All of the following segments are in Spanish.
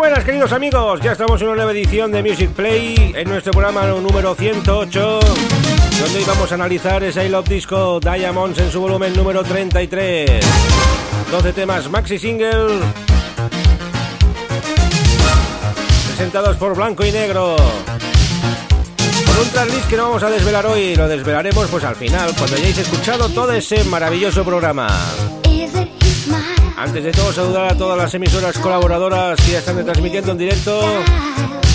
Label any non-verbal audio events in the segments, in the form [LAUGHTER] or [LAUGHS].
Buenas queridos amigos, ya estamos en una nueva edición de Music Play, en nuestro programa número 108, donde hoy vamos a analizar ese I Love Disco Diamonds en su volumen número 33. 12 temas maxi single, presentados por Blanco y Negro. Con un tracklist que no vamos a desvelar hoy, lo desvelaremos pues al final, cuando hayáis escuchado todo ese maravilloso programa. Antes de todo, saludar a todas las emisoras colaboradoras que ya están transmitiendo en directo.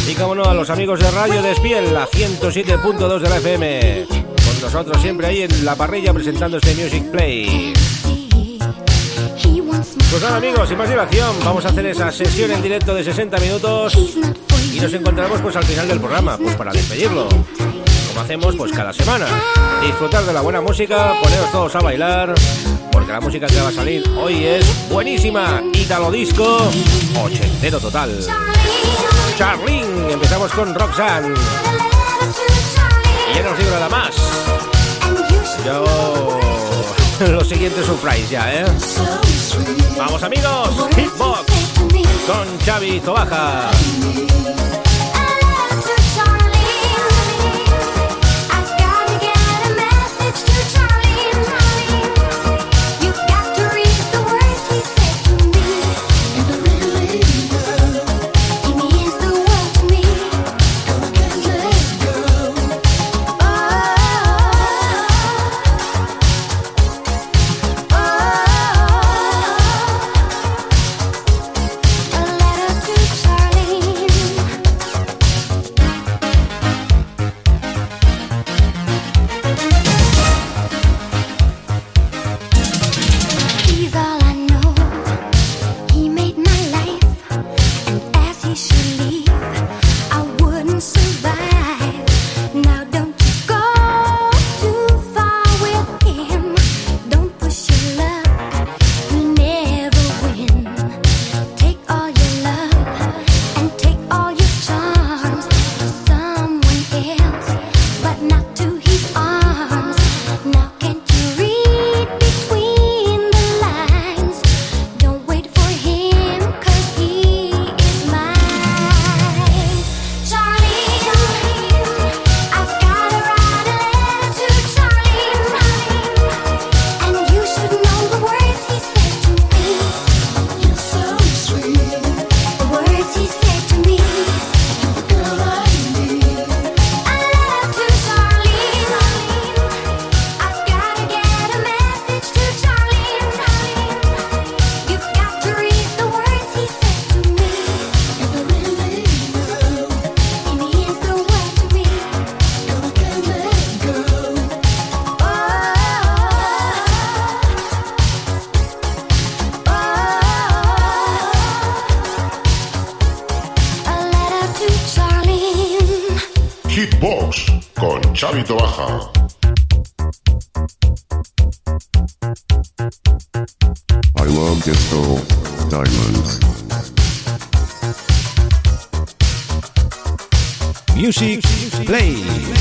Y como no, a los amigos de Radio Despiel, la 107.2 de la FM. Con nosotros siempre ahí en la parrilla presentando este Music Play. Pues nada amigos, sin más dilación, vamos a hacer esa sesión en directo de 60 minutos y nos encontramos pues al final del programa, pues para despedirlo. Como hacemos pues cada semana. Disfrutar de la buena música, poneros todos a bailar, porque la música que va a salir hoy es buenísima. Italo disco, ochentero total. Charlene, empezamos con Roxanne. Y ya no os digo nada más. Yo... [LAUGHS] Lo siguiente surprise ya, ¿eh? Vamos amigos, Hitbox con Xavi Tobaja. Chavito Baja. I love disco diamonds. Music Play.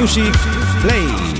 Music Play.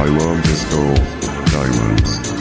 I love this gold diamonds.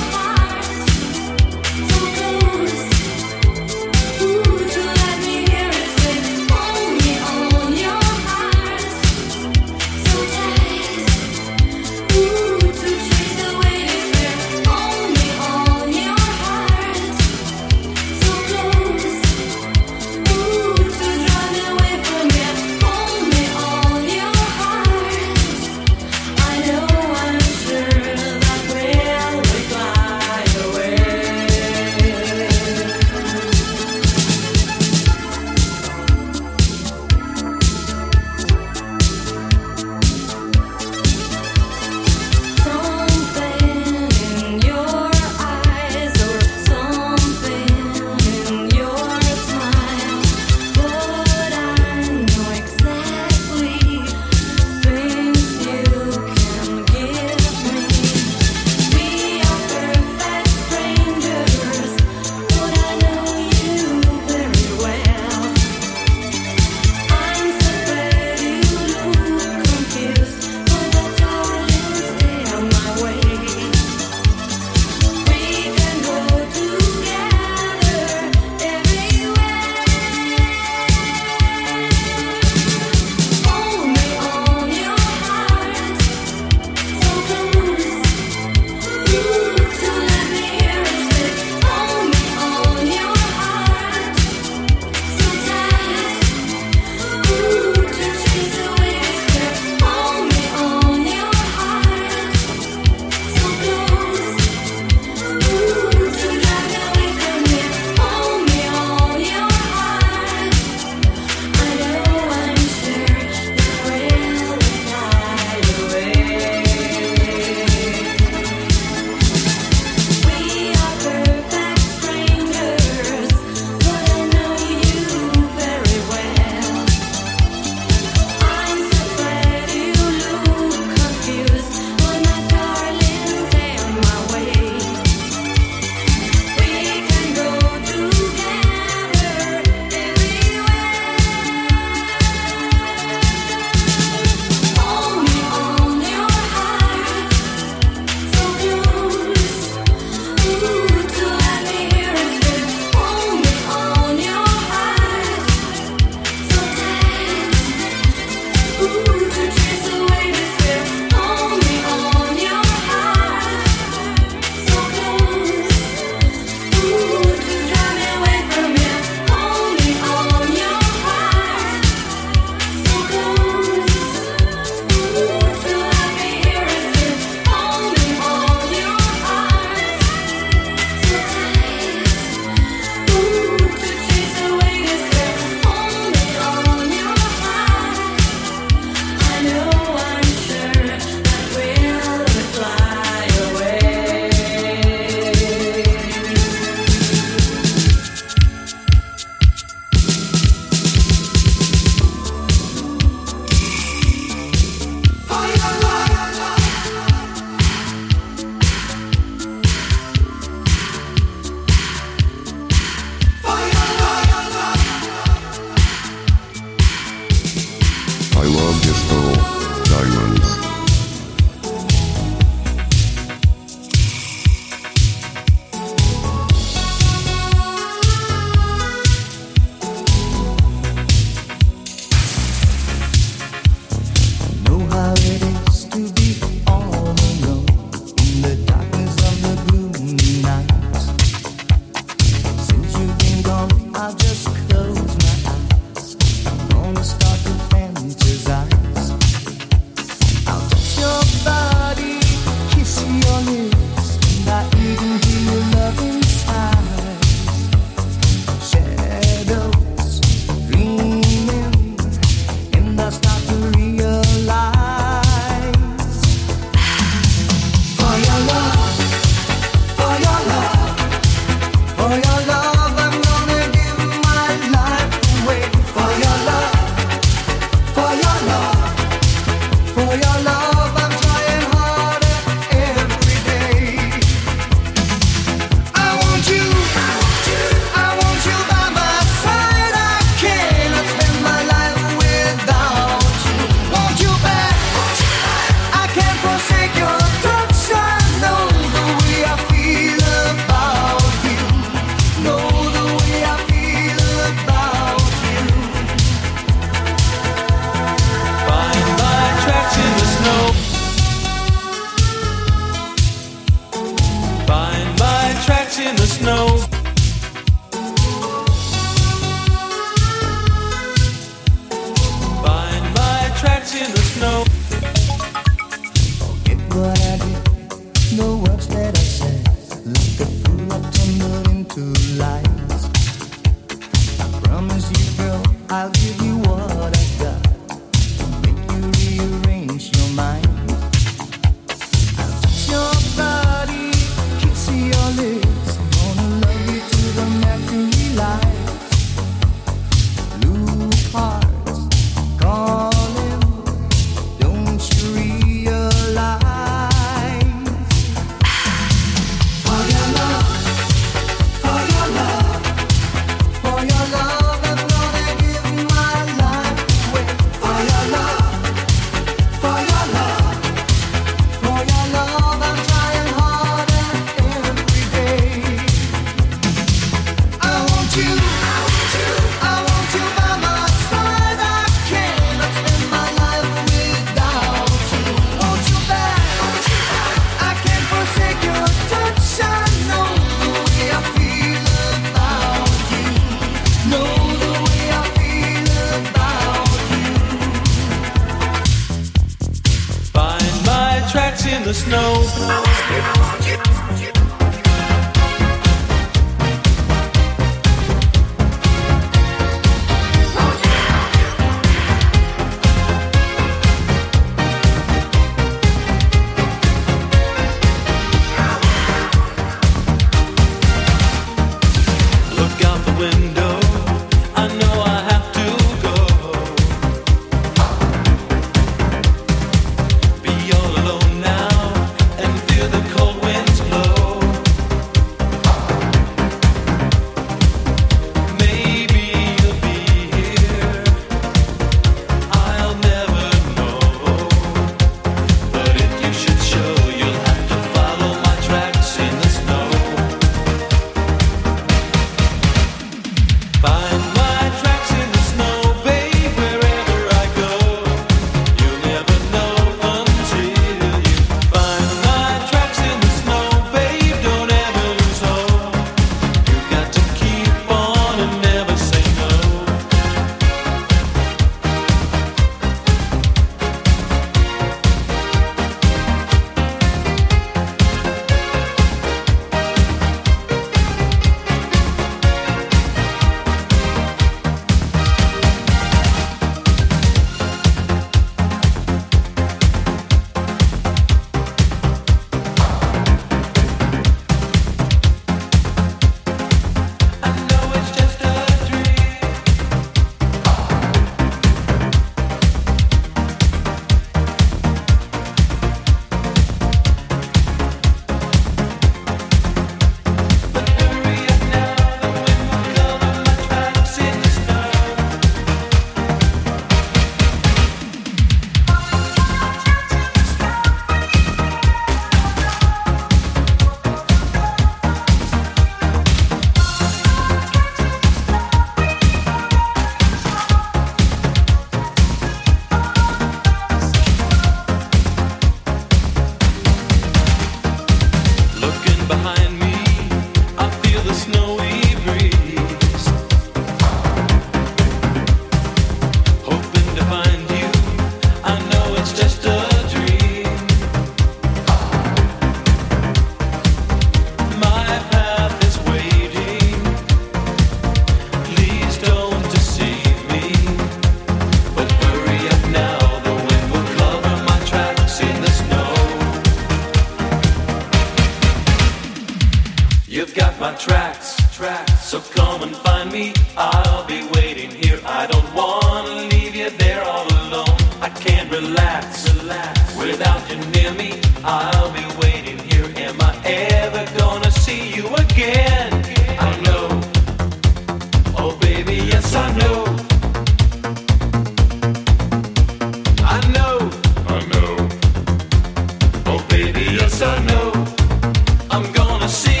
see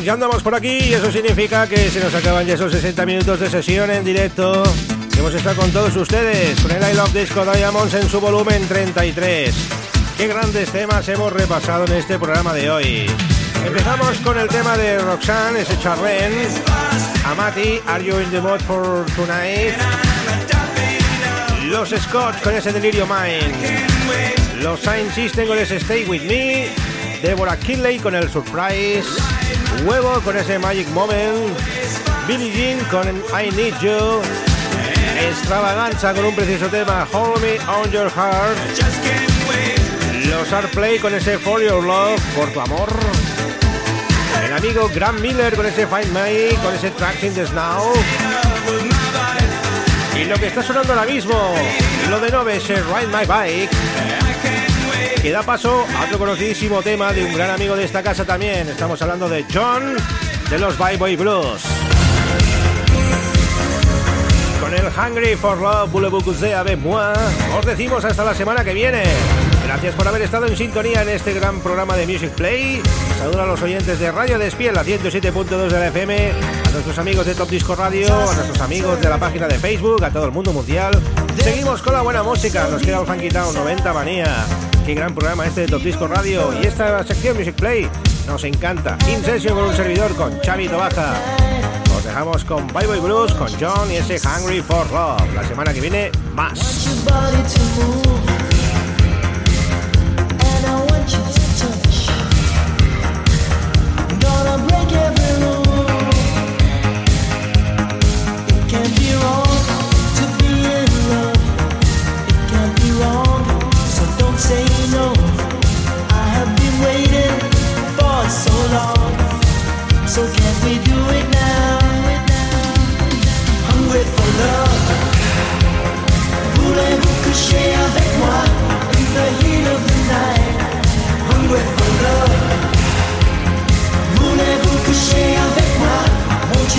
ya andamos por aquí y eso significa que se nos acaban ya esos 60 minutos de sesión en directo. Hemos estado con todos ustedes, con el I Love Disco Diamonds en su volumen 33. Qué grandes temas hemos repasado en este programa de hoy. Empezamos con el tema de Roxanne, ese charren. Amati, Are You in the Mood for Tonight? Los Scott con ese Delirio Mind. Los Sign System con ese Stay With Me. Deborah Kinley con el Surprise. Huevo con ese Magic Moment. Billie Jean con I Need You. Extravaganza con un precioso tema Hold Me On Your Heart. Los Artplay con ese For Your Love, por tu amor. El amigo Graham Miller con ese Find Me, con ese Tracks in the Snow. Y lo que está sonando ahora mismo, lo de Nove, ese Ride My Bike. Que da paso a otro conocidísimo tema de un gran amigo de esta casa también. Estamos hablando de John de los Bye Boy Blues. Con el Hungry for Love, Voulez-vous avec moi, os decimos hasta la semana que viene. Gracias por haber estado en sintonía en este gran programa de Music Play. Saludo a los oyentes de Radio Despiel, la 107.2 de la FM, a nuestros amigos de Top Disco Radio, a nuestros amigos de la página de Facebook, a todo el mundo mundial. Seguimos con la buena música, nos queda el Funky Town 90 Manía. Qué gran programa este de Top Disco Radio y esta sección Music Play nos encanta. In Session con un servidor con Xavi Tobaja. Os dejamos con Bye Bye Blues, con John y ese Hungry for Love. La semana que viene, más.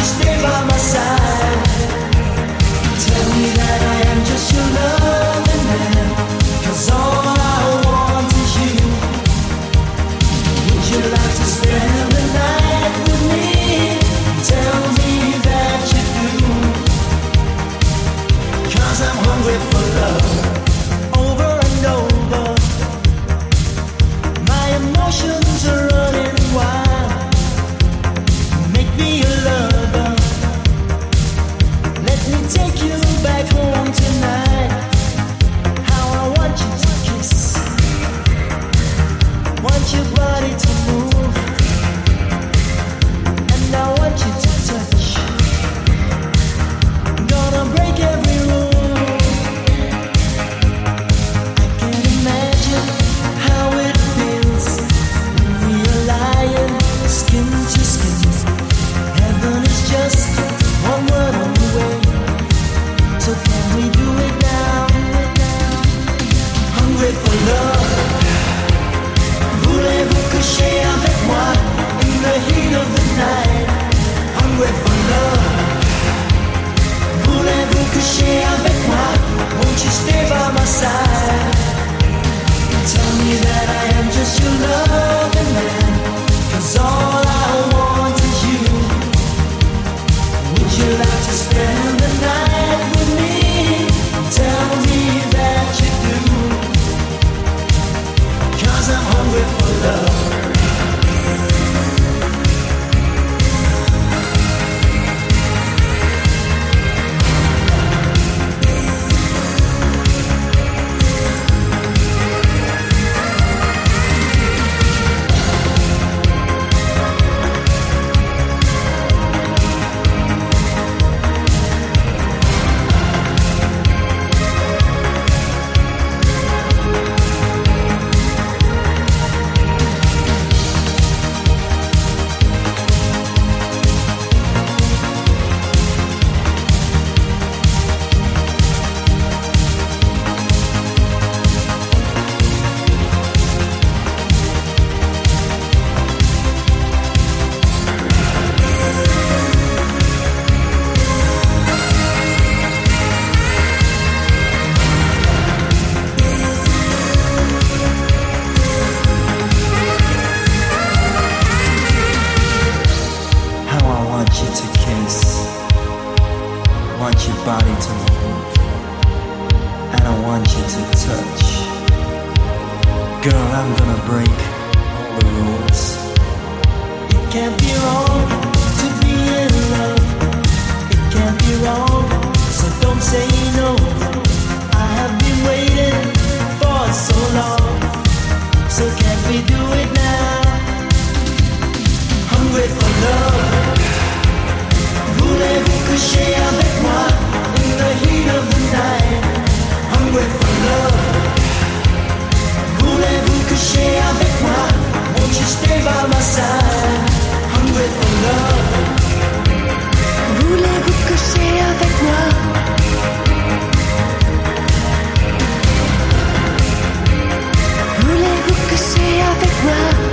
Won't you stay by my side? Want you to kiss, want your body to move, and I want you to touch. Girl, I'm gonna break all the rules. can't be wrong to be in love. It can't be wrong, so don't say no. I have been waiting for so long, so can't we do it now? Hungry for love. Voulez-vous coucher avec moi?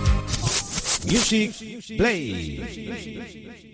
Music Play.